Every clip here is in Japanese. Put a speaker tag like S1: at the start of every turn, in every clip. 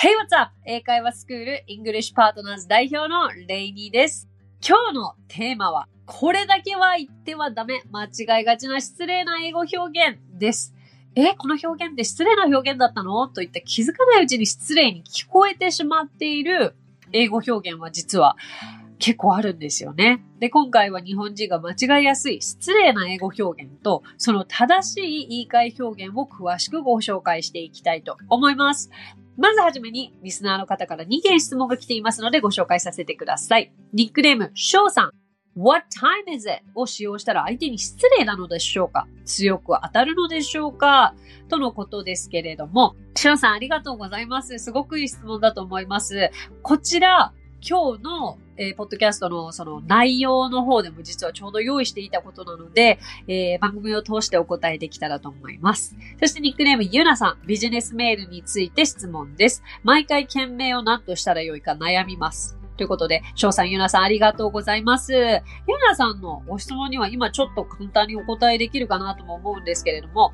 S1: Hey, what's up? 英会話スクール English Partners 代表のレイニーです。今日のテーマは、これだけは言ってはダメ。間違いがちな失礼な英語表現です。え、この表現って失礼な表現だったの？といった気づかないうちに失礼に聞こえてしまっている英語表現は実は結構あるんですよね。で、今回は日本人が間違いやすい失礼な英語表現と、その正しい言い換え表現を詳しくご紹介していきたいと思います。まずはじめに、リスナーの方から2件質問が来ていますのでご紹介させてください。ニックネーム、翔さん。What time is it? を使用したら相手に失礼なのでしょうか？強く当たるのでしょうか？とのことですけれども、翔さんありがとうございます。すごくいい質問だと思います。こちら、今日の、えー、ポッドキャストのその内容の方でも実はちょうど用意していたことなので、えー、番組を通してお答えできたらと思います。そしてニックネームゆなさん、ビジネスメールについて質問です。毎回件名を何としたらよいか悩みます。ということで、翔さん、ゆなさんありがとうございます。ゆなさんのご質問には今ちょっと簡単にお答えできるかなとも思うんですけれども、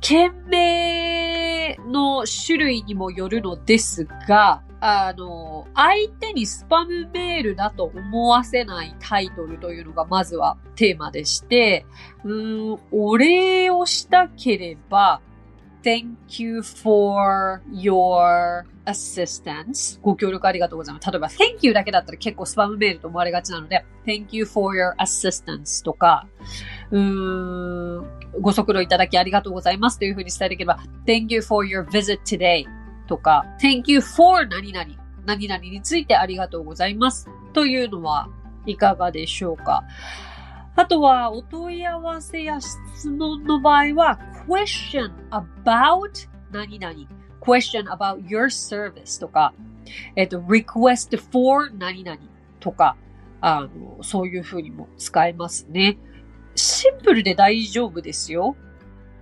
S1: 件名の種類にもよるのですが、あの、相手にスパムメールだと思わせないタイトルというのがまずはテーマでして、うん、お礼をしたければ、Thank you for your assistance. ご協力ありがとうございます。例えば、Thank you だけだったら結構スパムメールと思われがちなので、Thank you for your assistance とか、うーん、ご足労いただきありがとうございますというふうに伝えできれば、Thank you for your visit today とか、Thank you for 何々、何々についてありがとうございますというのはいかがでしょうか。あとは、お問い合わせや質問の場合は、question about 何々、question about your service とか、えっと、request for 何々とか、あの、そういうふうにも使えますね。シンプルで大丈夫ですよ。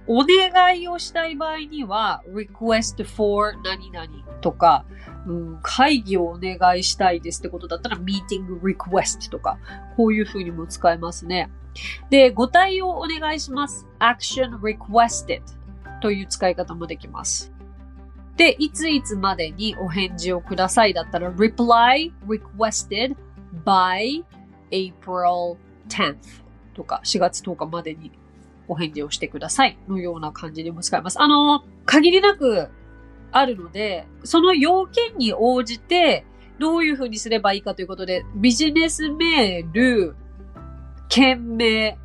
S1: お願いをしたい場合には、request for 何々とか、うん、会議をお願いしたいですってことだったら、meeting request とか、こういう風にも使えますね。で、ご対応お願いします。action requested という使い方もできます。で、いついつまでにお返事をくださいだったら、reply requested by April 10th とか4月10日までにお返事をしてくださいのような感じでも使います。あの、限りなくあるので、その要件に応じてどういうふうにすればいいかということで、ビジネスメール、件名、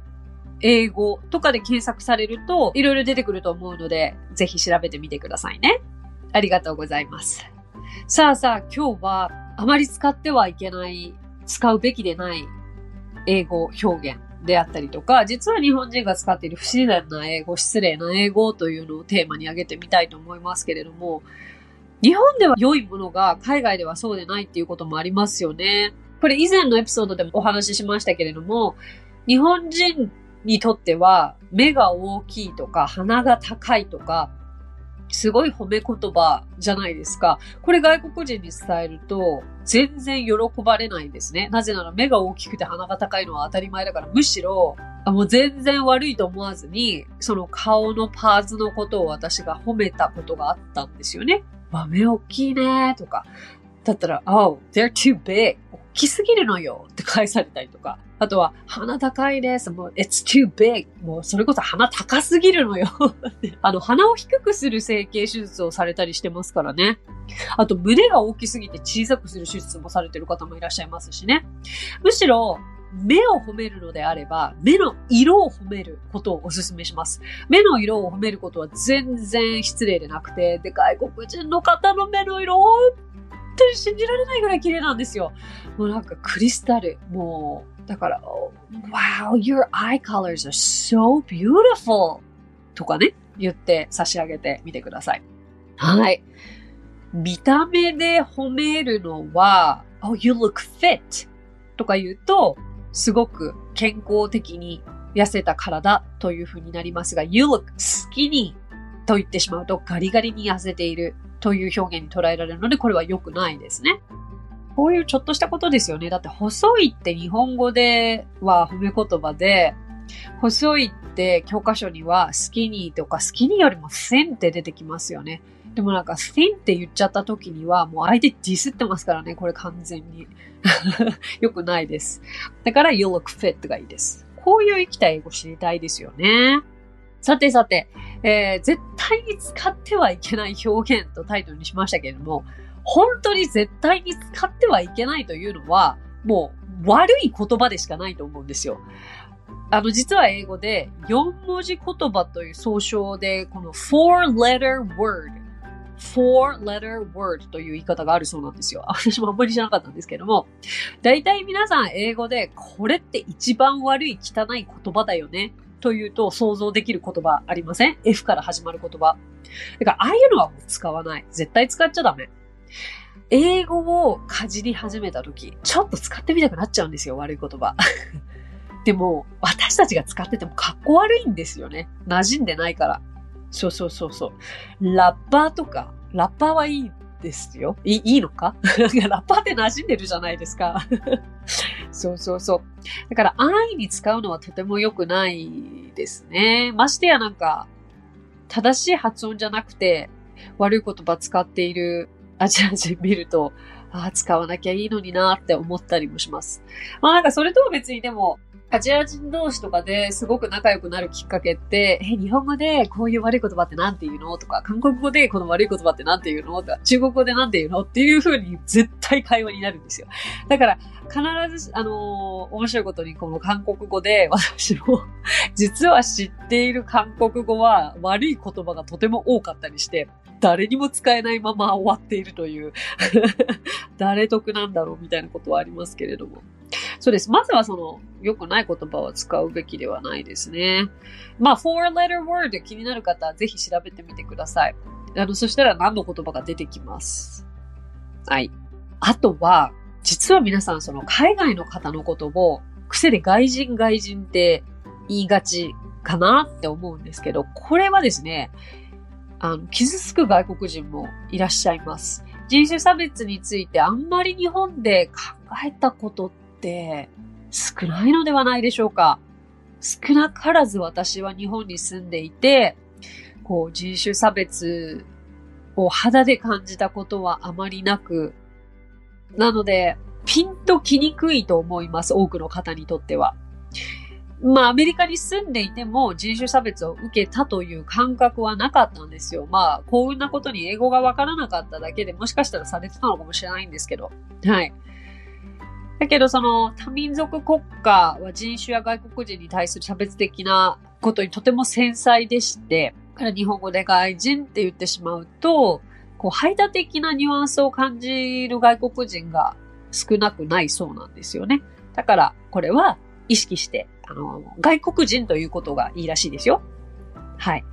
S1: 英語とかで検索されるといろいろ出てくると思うので、ぜひ調べてみてくださいね。ありがとうございます。さあさあ、今日はあまり使ってはいけない、使うべきでない英語表現であったりとか、実は日本人が使っている不自然な英語、失礼な英語というのをテーマに挙げてみたいと思いますけれども、日本では良いものが海外ではそうでないっていうこともありますよね。これ以前のエピソードでもお話ししましたけれども、日本人にとっては目が大きいとか鼻が高いとかすごい褒め言葉じゃないですか。これ外国人に伝えると、全然喜ばれないんですね。なぜなら目が大きくて鼻が高いのは当たり前だから、むしろ、もう全然悪いと思わずに、その顔のパーツのことを私が褒めたことがあったんですよね。わ、目大きいねとか。だったら、oh, they're too big. 大きすぎるのよって返されたりとか。あとは、鼻高いです。もう、it's too big. もう、それこそ鼻高すぎるのよ あの、鼻を低くする整形手術をされたりしてますからね。あと、胸が大きすぎて小さくする手術もされてる方もいらっしゃいますしね。むしろ、目を褒めるのであれば、目の色を褒めることをお勧めします。目の色を褒めることは全然失礼でなくて、で、外国人の方の目の色、本当に信じられないぐらい綺麗なんですよ。もうなんかクリスタル、もう、だから、Wow, your eye colors are so beautiful! とかね、言って差し上げてみてください。はい。見た目で褒めるのは、Oh, you look fit! とか言うと、すごく健康的に痩せた体という風になりますが、You look skinny! と言ってしまうとガリガリに痩せているという表現に捉えられるので、これは良くないですね。こういうちょっとしたことですよね。だって細いって日本語では褒め言葉で、細いって教科書にはスキニーとかスキニーよりも線って出てきますよね。でもなんか thin って言っちゃった時にはもう相手ディスってますからね、これ完全に。よくないです。だから you look fit がいいです。こういう生きた英語知りたいですよね。さてさて、えー、絶対に使ってはいけない表現とタイトルにしましたけれども、本当に絶対に使ってはいけないというのは、もう悪い言葉でしかないと思うんですよ。あの、実は英語で4文字言葉という総称で、この four letter word 4 letter word という言い方があるそうなんですよ。私もあんまり知らなかったんですけども、大体皆さん英語でこれって一番悪い汚い言葉だよねというと想像できる言葉ありません ?F から始まる言葉。だからああいうのはもう使わない。絶対使っちゃダメ。英語をかじり始めた時、ちょっと使ってみたくなっちゃうんですよ、悪い言葉。でも、私たちが使っててもかっこ悪いんですよね。馴染んでないから。そうそうそうそう。ラッパーとか、ラッパーはいいですよ。いいいのか？ラッパーって馴染んでるじゃないですか。そうそうそう。だから安易に使うのはとても良くないですね。ましてやなんか、正しい発音じゃなくて、悪い言葉使っているアジア人見ると、ああ、使わなきゃいいのになって思ったりもします。まあなんかそれとは別にでも、アジア人同士とかですごく仲良くなるきっかけって、え、日本語でこういう悪い言葉って何て言うの？とか、韓国語でこの悪い言葉って何て言うの？とか、中国語で何て言うの？っていう風に絶対会話になるんですよ。だから、必ず、あのー、面白いことにこの韓国語で私も実は知っている韓国語は悪い言葉がとても多かったりして、誰にも使えないまま終わっているという 誰得なんだろうみたいなことはありますけれども。そうです。まずはその、良くない言葉を使うべきではないですね。まあ、four letter word 気になる方はぜひ調べてみてください。あの、そしたら何の言葉が出てきます？はい。あとは、実は皆さんその海外の方のことを癖で外人外人って言いがちかなって思うんですけど、これはですね、あの、傷つく外国人もいらっしゃいます。人種差別についてあんまり日本で考えたことって少ないのではないでしょうか。少なからず私は日本に住んでいて、こう人種差別を肌で感じたことはあまりなく、なので、ピンときにくいと思います、多くの方にとっては。まあ、アメリカに住んでいても人種差別を受けたという感覚はなかったんですよ。まあ、幸運なことに英語がわからなかっただけでもしかしたらされてたのかもしれないんですけど。はい。だけど、その多民族国家は人種や外国人に対する差別的なことにとても繊細でして、から日本語で外人って言ってしまうと、こう、排他的なニュアンスを感じる外国人が少なくないそうなんですよね。だから、これは意識して、あの、外国人ということがいいらしいですよ。はい。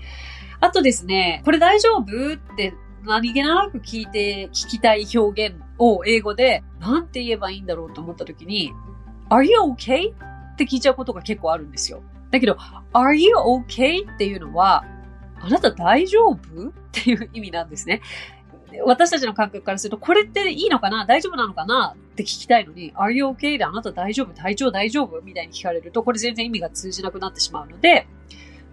S1: あとですね、これ大丈夫って何気なく聞いて、聞きたい表現を英語で、なんて言えばいいんだろうと思った時に、Are you okay? って聞いちゃうことが結構あるんですよ。だけど、Are you okay? っていうのは、あなた大丈夫？っていう意味なんですね。私たちの感覚からすると、これっていいのかな？大丈夫なのかな？って聞きたいのに、Are you okay? であなた大丈夫？体調大丈夫？みたいに聞かれると、これ全然意味が通じなくなってしまうので、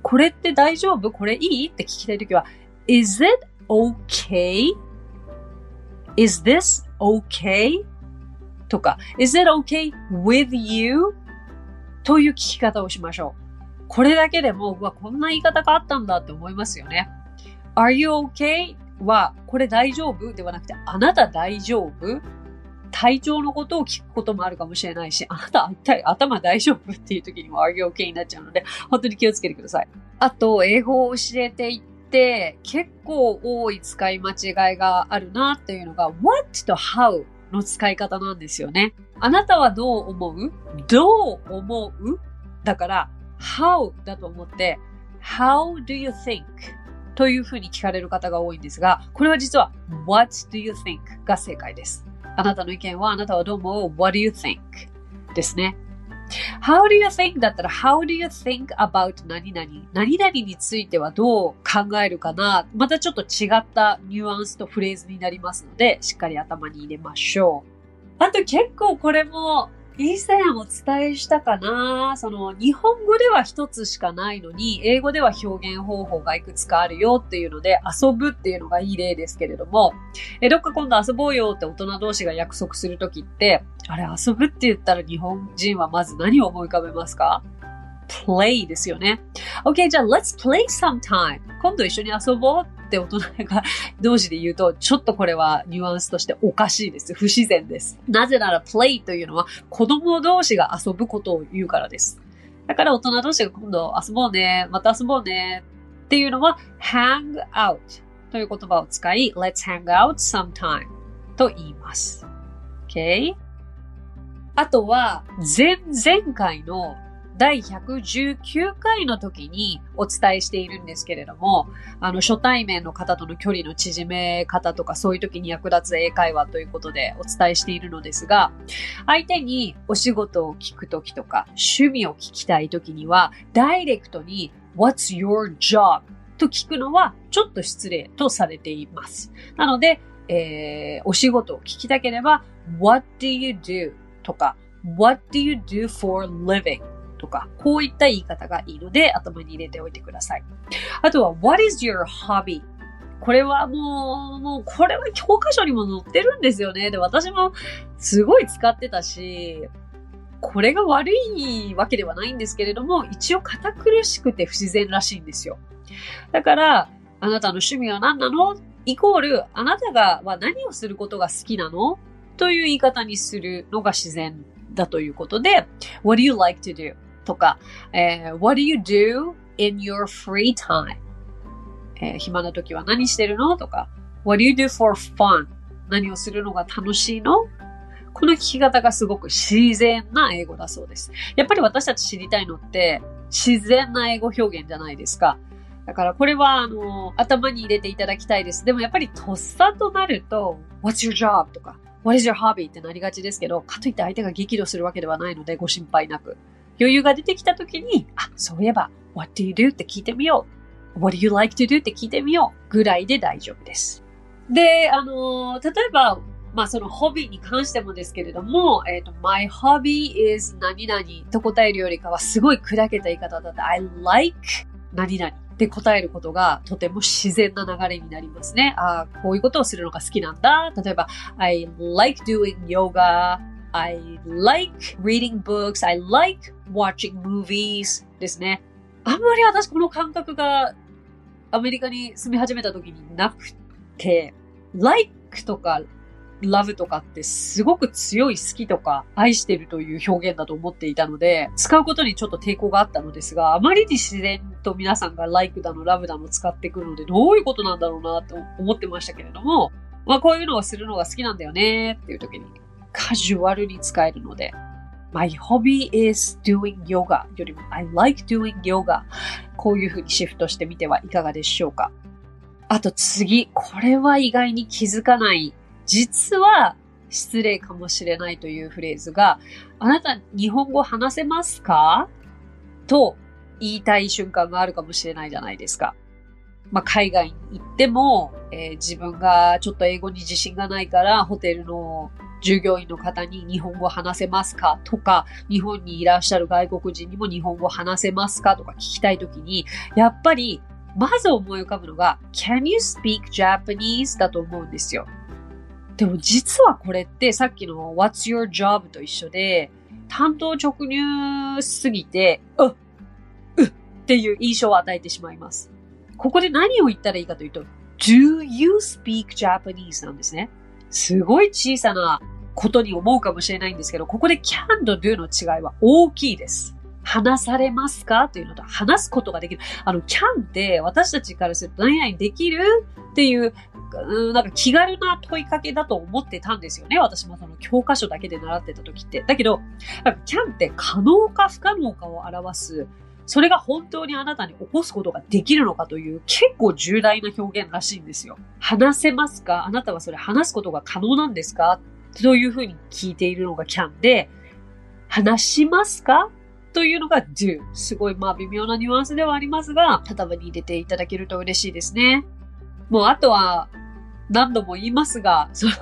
S1: これって大丈夫？これいい？って聞きたいときは、Is it okay? Is this okay? とか、Is it okay with you? という聞き方をしましょう。これだけでも、うわ、こんな言い方があったんだって思いますよね。Are you okay? は、これ大丈夫？ではなくて、あなた大丈夫？体調のことを聞くこともあるかもしれないし、あなた頭大丈夫？っていう時にも Are you okay? になっちゃうので、本当に気をつけてください。あと、英語を教えていって、結構多い使い間違いがあるなっていうのが、what と how の使い方なんですよね。あなたはどう思う？どう思う？だから、how だと思って、how do you think? というふうに聞かれる方が多いんですが、これは実は what do you think? が正解です。あなたの意見はあなたはどう思う ?what do you think? ですね。How do you think だったら How do you think about 何々？何々についてはどう考えるかな？またちょっと違ったニュアンスとフレーズになりますので、しっかり頭に入れましょう。あと結構これも以前お伝えしたかなその、日本語では一つしかないのに、英語では表現方法がいくつかあるよっていうので、遊ぶっていうのがいい例ですけれども、え、どっか今度遊ぼうよって大人同士が約束するときって、あれ遊ぶって言ったら日本人はまず何を思い浮かべますか？Play ですよね。OK, じゃあ let's play sometime. 今度一緒に遊ぼうって大人が同士で言うと、ちょっとこれはニュアンスとしておかしいです。不自然です。なぜなら play というのは子供同士が遊ぶことを言うからです。だから大人同士が今度遊ぼうね、また遊ぼうねっていうのは hang out という言葉を使い let's hang out sometime と言います。OK? あとは、前々回の第119回の時にお伝えしているんですけれども、あの、初対面の方との距離の縮め方とか、そういう時に役立つ英会話ということでお伝えしているのですが、相手にお仕事を聞く時とか、趣味を聞きたい時には、ダイレクトに What's your job? と聞くのはちょっと失礼とされています。なので、えー、お仕事を聞きたければ What do you do? とか What do you do for living? とか、こういった言い方がいいので頭に入れておいてください。あとは、What is your hobby? これはもう、もう、これは教科書にも載ってるんですよね。で、私もすごい使ってたし、これが悪いわけではないんですけれども、一応堅苦しくて不自然らしいんですよ。だから、あなたの趣味は何なの？イコール、あなたがは何をすることが好きなの？という言い方にするのが自然だということで、What do you like to do? とか、えー、What do you do in your free time? えー、暇な時は何してるのとか、What do you do for fun? 何をするのが楽しいの？この聞き方がすごく自然な英語だそうです。やっぱり私たち知りたいのって自然な英語表現じゃないですか。だからこれはあの頭に入れていただきたいです。でもやっぱりとっさとなると What's your job? とか What is your hobby? ってなりがちですけど、かといって相手が激怒するわけではないのでご心配なく。余裕が出てきた時に、あ、そういえば、what do you do? って聞いてみよう。what do you like to do? って聞いてみよう。ぐらいで大丈夫です。で、あの例えば、まあそのホビーに関してもですけれども、えっ、ー、と、my hobby is 何々と答えるよりかはすごい砕けた言い方だって、I like 何々って答えることがとても自然な流れになりますね。ああ、こういうことをするのが好きなんだ。例えば、I like doing yoga I like reading books. I like watching movies ですね。あんまり私この感覚がアメリカに住み始めた時になくて、like とか love とかってすごく強い好きとか愛してるという表現だと思っていたので、使うことにちょっと抵抗があったのですが、あまりに自然と皆さんが like だの love だの使ってくるので、どういうことなんだろうなと思ってましたけれども、まあこういうのをするのが好きなんだよねっていう時にカジュアルに使えるので、My hobby is doing yoga よりも I like doing yoga こういうふうにシフトしてみてはいかがでしょうか？あと次、これは意外に気づかない。実は失礼かもしれないというフレーズが、あなた日本語話せますか？と言いたい瞬間があるかもしれないじゃないですか。まあ、海外に行っても、えー、自分がちょっと英語に自信がないからホテルの従業員の方に日本語話せますかとか、日本にいらっしゃる外国人にも日本語話せますかとか聞きたいときに、やっぱり、まず思い浮かぶのが、Can you speak Japanese? だと思うんですよ。でも実はこれってさっきの What's your job? と一緒で、担当直入すぎて、うっ、うっっていう印象を与えてしまいます。ここで何を言ったらいいかというと、Do you speak Japanese? なんですね。すごい小さなことに思うかもしれないんですけど、ここで can と do の違いは大きいです。話されますかというのと話すことができる。あの、can って私たちからすると何々できるっていう、なんか気軽な問いかけだと思ってたんですよね。私もその教科書だけで習ってた時って。だけど、can って可能か不可能かを表すそれが本当にあなたに起こすことができるのかという結構重大な表現らしいんですよ。話せますか？あなたはそれ話すことが可能なんですか？というふうに聞いているのが can で、話しますか？というのが do。すごいまあ微妙なニュアンスではありますが、頭に入れていただけると嬉しいですね。もうあとは、何度も言いますが、その、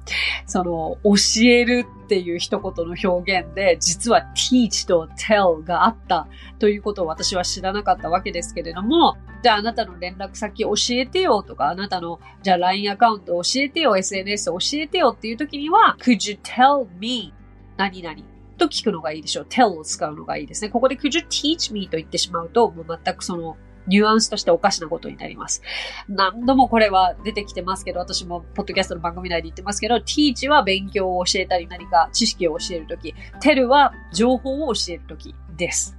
S1: その、教えるっていう一言の表現で、実は teach と tell があったということを私は知らなかったわけですけれども、じゃああなたの連絡先教えてよとか、あなたの、じゃあ LINE アカウント教えてよ、SNS 教えてよっていう時には、could you tell me 何々と聞くのがいいでしょう。tell を使うのがいいですね。ここで could you teach me と言ってしまうと、もう全くそのニュアンスとしておかしなことになります。何度もこれは出てきてますけど、私もポッドキャストの番組内で言ってますけど、teach は勉強を教えたり何か知識を教えるとき、tell は情報を教えるときです。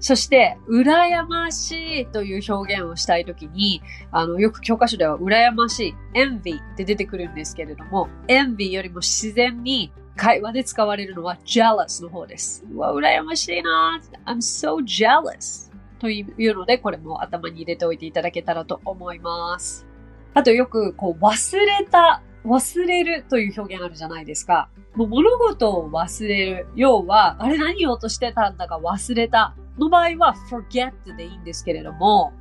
S1: そして、羨ましいという表現をしたいときに、あの、よく教科書では羨ましい、envy って出てくるんですけれども、envy よりも自然に会話で使われるのは jealous の方です。うわ、羨ましいな I'm so jealous というので、これも頭に入れておいていただけたらと思います。あとよく、こう、忘れた、忘れるという表現あるじゃないですか。もう物事を忘れる。要は、あれ何言おうとしてたんだか忘れた。の場合は forget でいいんですけれども、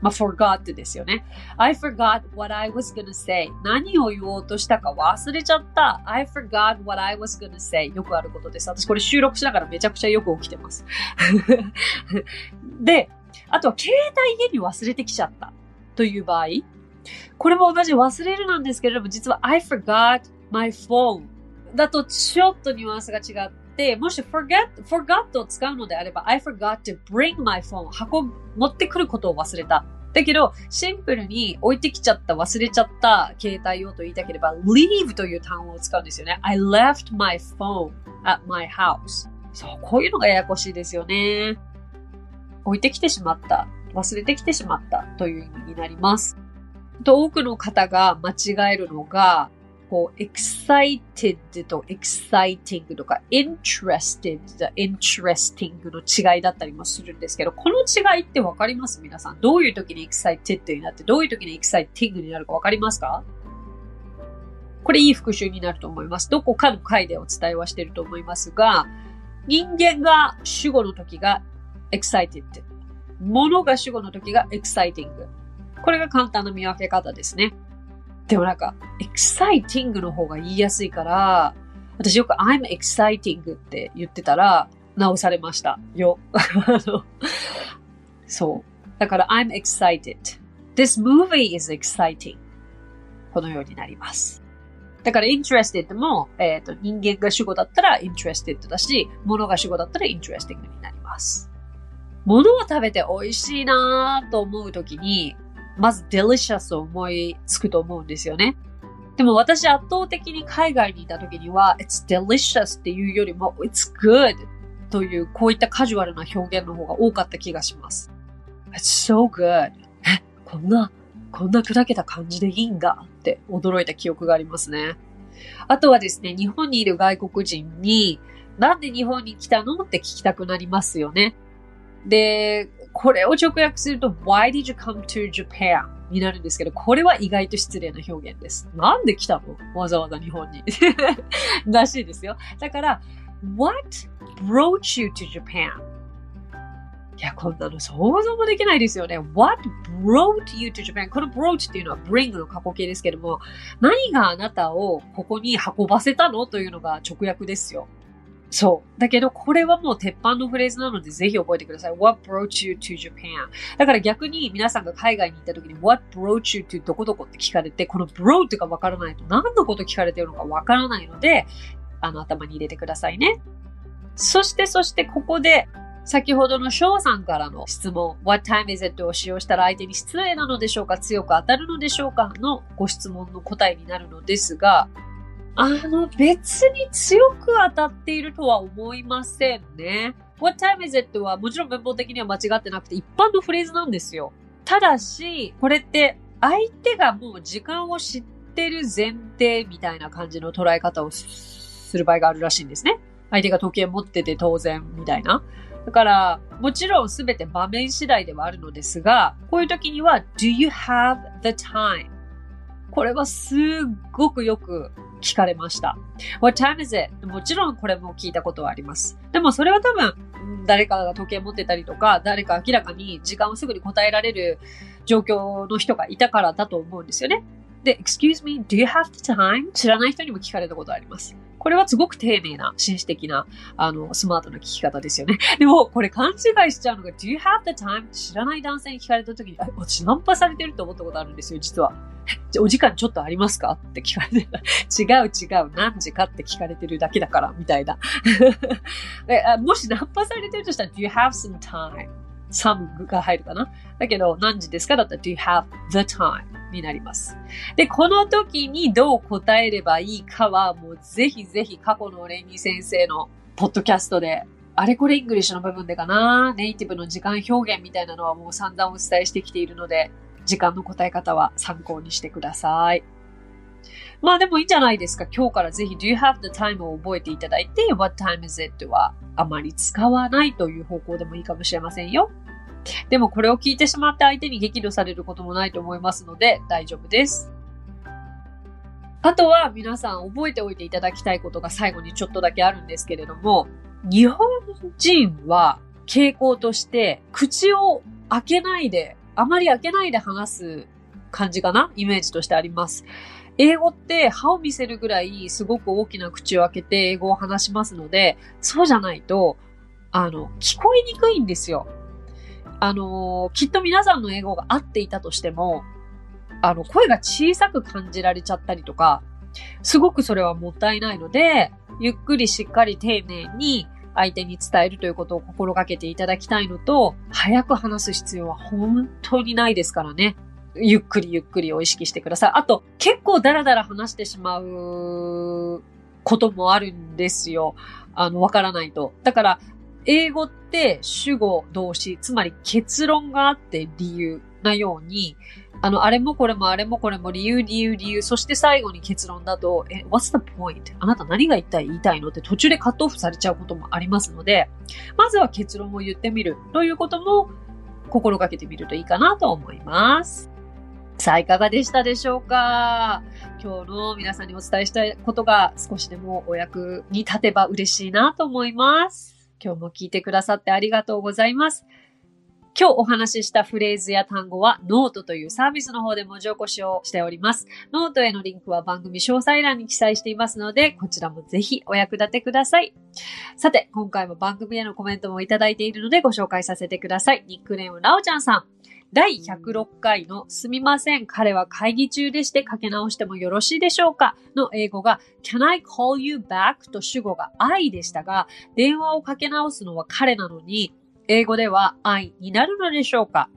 S1: まあ、forgot ですよね。I forgot what I was gonna say. 何を言おうとしたか忘れちゃった。I forgot what I was gonna say. よくあることです。私これ収録しながらめちゃくちゃよく起きてます。で、あとは携帯家に忘れてきちゃったという場合、これも同じ忘れるなんですけれども、実は I forgot my phone だとちょっとニュアンスが違って、もし forget, forgot を使うのであれば、I forgot to bring my phone 運持ってくることを忘れた。だけど、シンプルに置いてきちゃった、忘れちゃった携帯をと言いたければ、leave という単語を使うんですよね。I left my phone at my house. そう、こういうのがややこしいですよね。置いてきてしまった、忘れてきてしまったという意味になります。と多くの方が間違えるのが、こう、excited と exciting とか interested と interesting の違いだったりもするんですけど、この違いってわかります？皆さん。どういう時に excited になって、どういう時に exciting になるかわかりますか？これいい復習になると思います。どこかの回でお伝えはしてると思いますが、人間が主語の時が excited。物が主語の時が exciting。これが簡単な見分け方ですね。でもなんか、exciting の方が言いやすいから、私よく I'm exciting って言ってたら、直されました。よ。そう。だから I'm excited. This movie is exciting. このようになります。だから interested も、えっ、ー、と、人間が主語だったら interested だし、物が主語だったら interesting になります。物を食べて美味しいなと思うときに、まず delicious を思いつくと思うんですよね。でも私圧倒的に海外にいた時には、it's delicious っていうよりも、it's good というこういったカジュアルな表現の方が多かった気がします。it's so good. え、こんな、こんな砕けた感じでいいんだって驚いた記憶がありますね。あとはですね、日本にいる外国人に、なんで日本に来たのって聞きたくなりますよね。で、これを直訳すると Why did you come to Japan? になるんですけど、これは意外と失礼な表現です。なんで来たの？わざわざ日本に。らしいですよ。だから、What brought you to Japan? いや、こんなの想像もできないですよね。What brought you to Japan? この brought っていうのは bring の過去形ですけども、何があなたをここに運ばせたの？というのが直訳ですよ。そう。だけど、これはもう鉄板のフレーズなので、ぜひ覚えてください。What brought you to Japan? だから逆に皆さんが海外に行った時に What brought you to どこどこって聞かれて、この brought がわからないと何のこと聞かれてるのかわからないので、あの頭に入れてくださいね。そして、そしてここで、先ほどの翔さんからの質問、What time is it? を使用したら相手に失礼なのでしょうか？強く当たるのでしょうか？のご質問の答えになるのですが、あの、別に強く当たっているとは思いませんね。What time is it? はもちろん文法的には間違ってなくて一般のフレーズなんですよ。ただし、これって相手がもう時間を知ってる前提みたいな感じの捉え方をする場合があるらしいんですね。相手が時計持ってて当然みたいな。だから、もちろんすべて場面次第ではあるのですが、こういう時には、do you have the time? これはすっごくよく聞かれました。What time is it? もちろんこれも聞いたことはあります。でもそれは多分、誰かが時計持ってたりとか、誰か明らかに時間をすぐに答えられる状況の人がいたからだと思うんですよね。で、excuse me, do you have the time? 知らない人にも聞かれたことあります。これはすごく丁寧な、紳士的な、あの、スマートな聞き方ですよね。でも、これ勘違いしちゃうのが、do you have the time? 知らない男性に聞かれた時に、あ、私ナンパされてると思ったことあるんですよ、実は。お時間ちょっとありますか？って聞かれて、違う違う、何時かって聞かれてるだけだから、みたいな。もしナンパされてるとしたら、do you have some time? Some が入るかな？だけど、何時ですか？だったら、do you have the time? になります。で、この時にどう答えればいいかは、もうぜひぜひ過去のレイニー先生のポッドキャストで、あれこれイングリッシュの部分でかな、ネイティブの時間表現みたいなのはもう散々お伝えしてきているので、時間の答え方は参考にしてください。まあでもいいんじゃないですか。今日からぜひ Do you have the time を覚えていただいて What time is it はあまり使わないという方向でもいいかもしれませんよ。でもこれを聞いてしまって相手に激怒されることもないと思いますので大丈夫です。あとは皆さん覚えておいていただきたいことが最後にちょっとだけあるんですけれども、日本人は傾向として口を開けないで、あまり開けないで話す感じかな？イメージとしてあります。英語って歯を見せるぐらいすごく大きな口を開けて英語を話しますので、そうじゃないと、あの、聞こえにくいんですよ。あの、きっと皆さんの英語が合っていたとしても、あの、声が小さく感じられちゃったりとか、すごくそれはもったいないので、ゆっくりしっかり丁寧に相手に伝えるということを心がけていただきたいのと、早く話す必要は本当にないですからね。ゆっくりゆっくりを意識してください。あと、結構ダラダラ話してしまうこともあるんですよ。あの、わからないと。だから、英語って主語動詞、つまり結論があって理由なように、あの、あれもこれもあれもこれも理由理由理由、そして最後に結論だと、え、what's the point? あなた何が一体言いたいのって途中でカットオフされちゃうこともありますので、まずは結論を言ってみるということも心がけてみるといいかなと思います。さあ、いかがでしたでしょうか？今日の皆さんにお伝えしたいことが少しでもお役に立てば嬉しいなと思います。今日も聞いてくださってありがとうございます。今日お話ししたフレーズや単語はノートというサービスの方で文字起こしをしております。ノートへのリンクは番組詳細欄に記載していますので、こちらもぜひお役立てください。さて、今回も番組へのコメントもいただいているのでご紹介させてください。ニックネームなおちゃんさん。第106回のすみません、彼は会議中でしてかけ直してもよろしいでしょうか？の英語が Can I call you back? と主語が I でしたが、電話をかけ直すのは彼なのに、英語では I になるのでしょうか？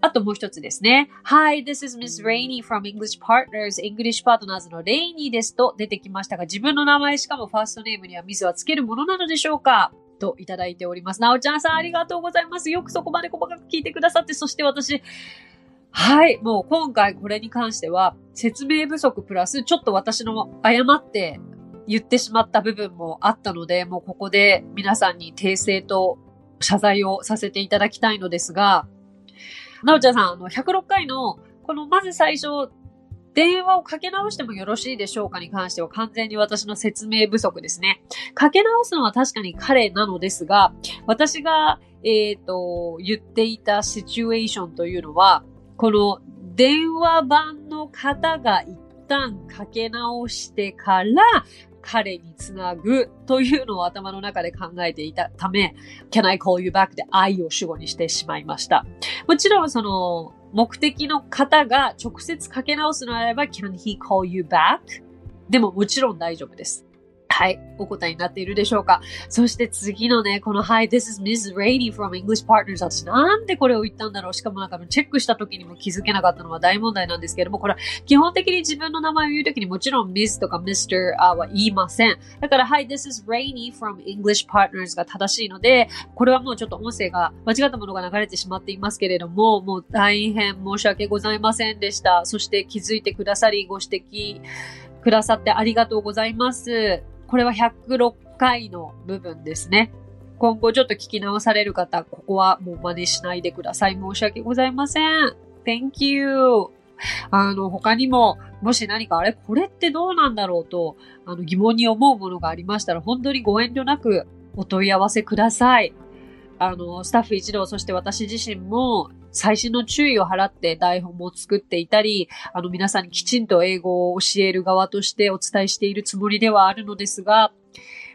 S1: あともう一つですね。Hi, this is Miss Rainey from English Partners, English Partners のレイニーですと出てきましたが、自分の名前しかもファーストネームにはミスはつけるものなのでしょうか？といただいております。なおちゃんさんありがとうございます。よくそこまで細かく聞いてくださって、そして私、はい、もう今回これに関しては説明不足プラスちょっと私の誤って言ってしまった部分もあったので、もうここで皆さんに訂正と謝罪をさせていただきたいのですが、なおちゃんさん、あの、106回の、このまず最初、電話をかけ直してもよろしいでしょうかに関しては完全に私の説明不足ですね。かけ直すのは確かに彼なのですが、私が、えっ、ー、と、言っていたシチュエーションというのは、この電話番の方が一旦かけ直してから、彼につなぐというのを頭の中で考えていたため、Can I call you back で愛を主語にしてしまいました。もちろんその、目的の方が直接かけ直すのであれば、can he call you back? でももちろん大丈夫です。はい。お答えになっているでしょうかそして次のね、この Hi, this is Ms. Rainey from English Partners 私なんでこれを言ったんだろうしかもなんかチェックした時にも気づけなかったのは大問題なんですけれども、これは基本的に自分の名前を言う時にもちろん Miss とか Mr. は言いません。だから Hi, this is Rainey from English Partners が正しいので、これはもうちょっと音声が間違ったものが流れてしまっていますけれども、もう大変申し訳ございませんでした。そして気づいてくださり、ご指摘くださってありがとうございます。これは106回の部分ですね。今後ちょっと聞き直される方、ここはもう真似しないでください。申し訳ございません。Thank you. あの、他にも、もし何かあれ？これってどうなんだろうと、あの、疑問に思うものがありましたら、本当にご遠慮なくお問い合わせください。あの、スタッフ一同、そして私自身も、最新の注意を払って台本も作っていたり、あの皆さんにきちんと英語を教える側としてお伝えしているつもりではあるのですが、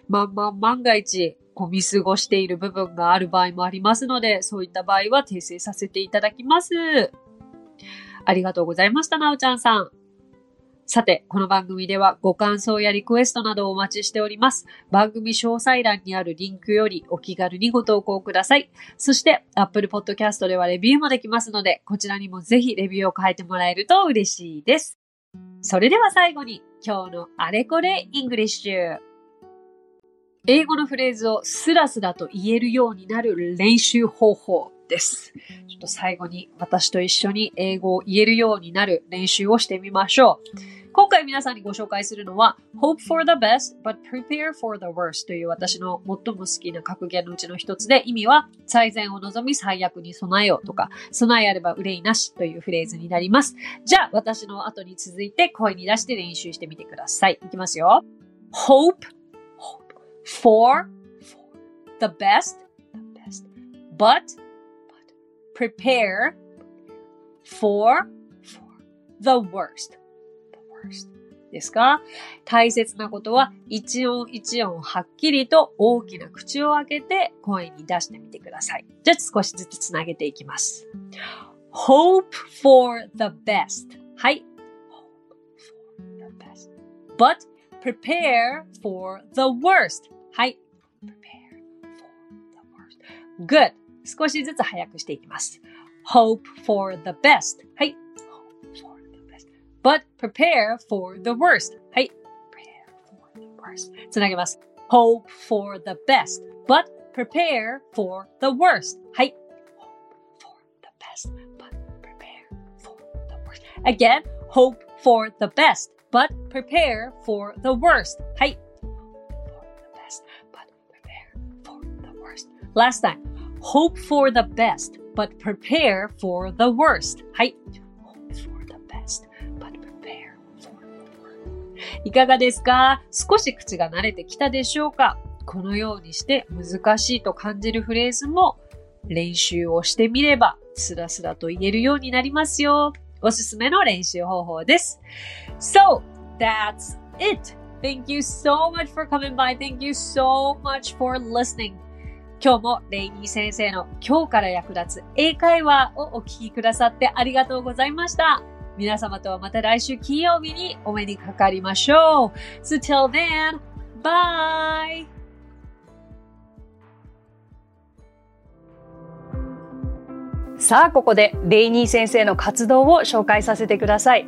S1: まあまあ万が一、こう見過ごしている部分がある場合もありますので、そういった場合は訂正させていただきます。ありがとうございました、なおちゃんさん。さて、この番組ではご感想やリクエストなどをお待ちしております。番組詳細欄にあるリンクよりお気軽にご投稿ください。そして、Apple Podcast ではレビューもできますので、こちらにもぜひレビューを書いてもらえると嬉しいです。それでは最後に、今日のあれこれイングリッシュ。英語のフレーズをスラスラと言えるようになる練習方法です。ちょっと最後に私と一緒に英語を言えるようになる練習をしてみましょう。今回皆さんにご紹介するのは Hope for the best but prepare for the worst という私の最も好きな格言のうちの一つで意味は最善を望み最悪に備えようとか備えあれば憂いなしというフレーズになります。じゃあ私の後に続いて声に出して練習してみてください。いきますよ。Hope, for, the best, but prepare for, for the worst. first ですか大切なことは一音一音はっきりと大きな口を開けて声に出してみてください。じゃあ少しずつつなげていきます。hope for the best はい。hope for the best but prepare for the worst はい。prepare for the worst good 少しずつ早くしていきます。hope for the best はい。but prepare for the worst. はい。prepare for the worst. つなげます。hope for the best, but prepare for the worst. はい。hope for the best, but prepare for the worst. Again, hope for the best, but prepare for the worst. はい。hope for the best, but prepare for the worst. Last time, Hope for the best, but prepare for the worst. はい。いかがですか少し口が慣れてきたでしょうかこのようにして難しいと感じるフレーズも練習をしてみればスラスラと言えるようになりますよ。おすすめの練習方法です。So, that's it! Thank you so much for coming by. Thank you so much for listening. 今日もレイニー先生の今日から役立つ英会話をお聞きくださってありがとうございました。皆様とはまた来週金曜日にお目にかかりましょう。So till then, bye!
S2: さあ、ここでレイニー先生の活動を紹介させてください。